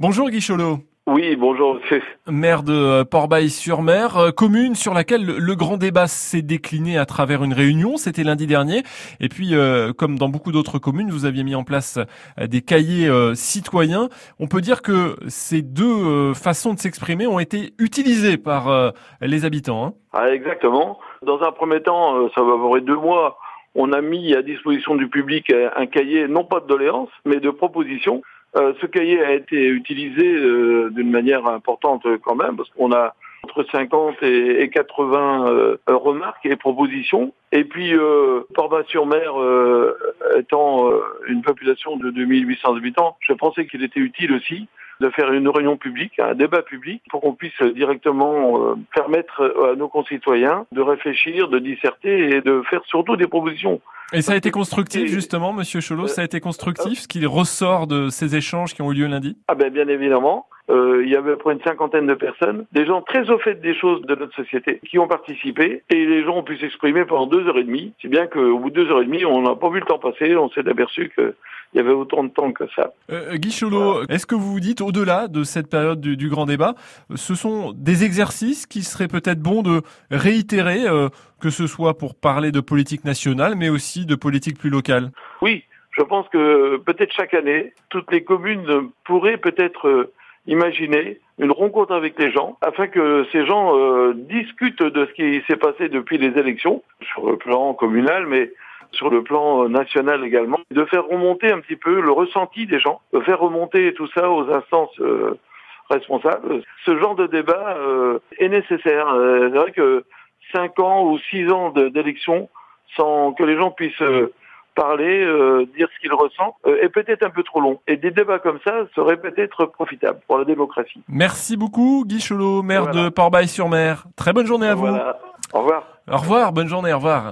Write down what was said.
Bonjour Guy Cholot. Oui, bonjour. Maire de euh, Port-Bail-sur-Mer, euh, commune sur laquelle le grand débat s'est décliné à travers une réunion, c'était lundi dernier. Et puis, euh, comme dans beaucoup d'autres communes, vous aviez mis en place des cahiers citoyens. On peut dire que ces deux façons de s'exprimer ont été utilisées par les habitants. Hein. ah, exactement. Dans un premier temps, ça va avoir deux mois on a mis à disposition du public un cahier, non pas de doléances, mais de propositions. Euh, ce cahier a été utilisé euh, d'une manière importante quand même, parce qu'on a entre 50 et, 80 euh, remarques et propositions. Et puis, Port-Bas-sur-Mer étant une population de 2800 habitants, je pensais qu'il était utile aussi de faire une réunion publique, un débat public, pour qu'on puisse directement permettre à nos concitoyens de réfléchir, de disserter et de faire surtout des propositions. Et ça a été constructif justement, Monsieur Cholot, ça a été constructif, ce qui ressort de ces échanges qui ont eu lieu lundi? Ah ben bien évidemment. Euh, il y avait près une cinquantaine de personnes, des gens très au fait des choses de notre société, qui ont participé et les gens ont pu s'exprimer pendant deux heures et demie. C'est bien qu'au bout de deux heures et demie, on n'a pas vu le temps passer, on s'est aperçu que il y avait autant de temps que ça. Euh, Guy Cholot, est-ce que vous vous dites, au-delà de cette période du, grand débat, ce sont des exercices qui seraient peut-être bons de réitérer, euh, que ce soit pour parler de politique nationale, mais aussi de politique plus locale? Oui, je pense que peut-être chaque année, toutes les communes pourraient peut-être euh, imaginer une rencontre avec les gens afin que ces gens euh, discutent de ce qui s'est passé depuis les élections sur le plan communal, mais sur le plan national également, de faire remonter un petit peu le ressenti des gens, de faire remonter tout ça aux instances euh, responsables. Ce genre de débat euh, est nécessaire. Euh, c'est vrai que cinq ans ou six ans d'élection sans que les gens puissent parler, dire ce qu'ils ressentent, est peut-être un peu trop long. Et des débats comme ça seraient peut-être profitables pour la démocratie. Merci beaucoup, Guy Cholot, maire de Port-Bail-sur-Mer. Très bonne journée à vous. Au revoir. Au revoir, bonne journée, au revoir.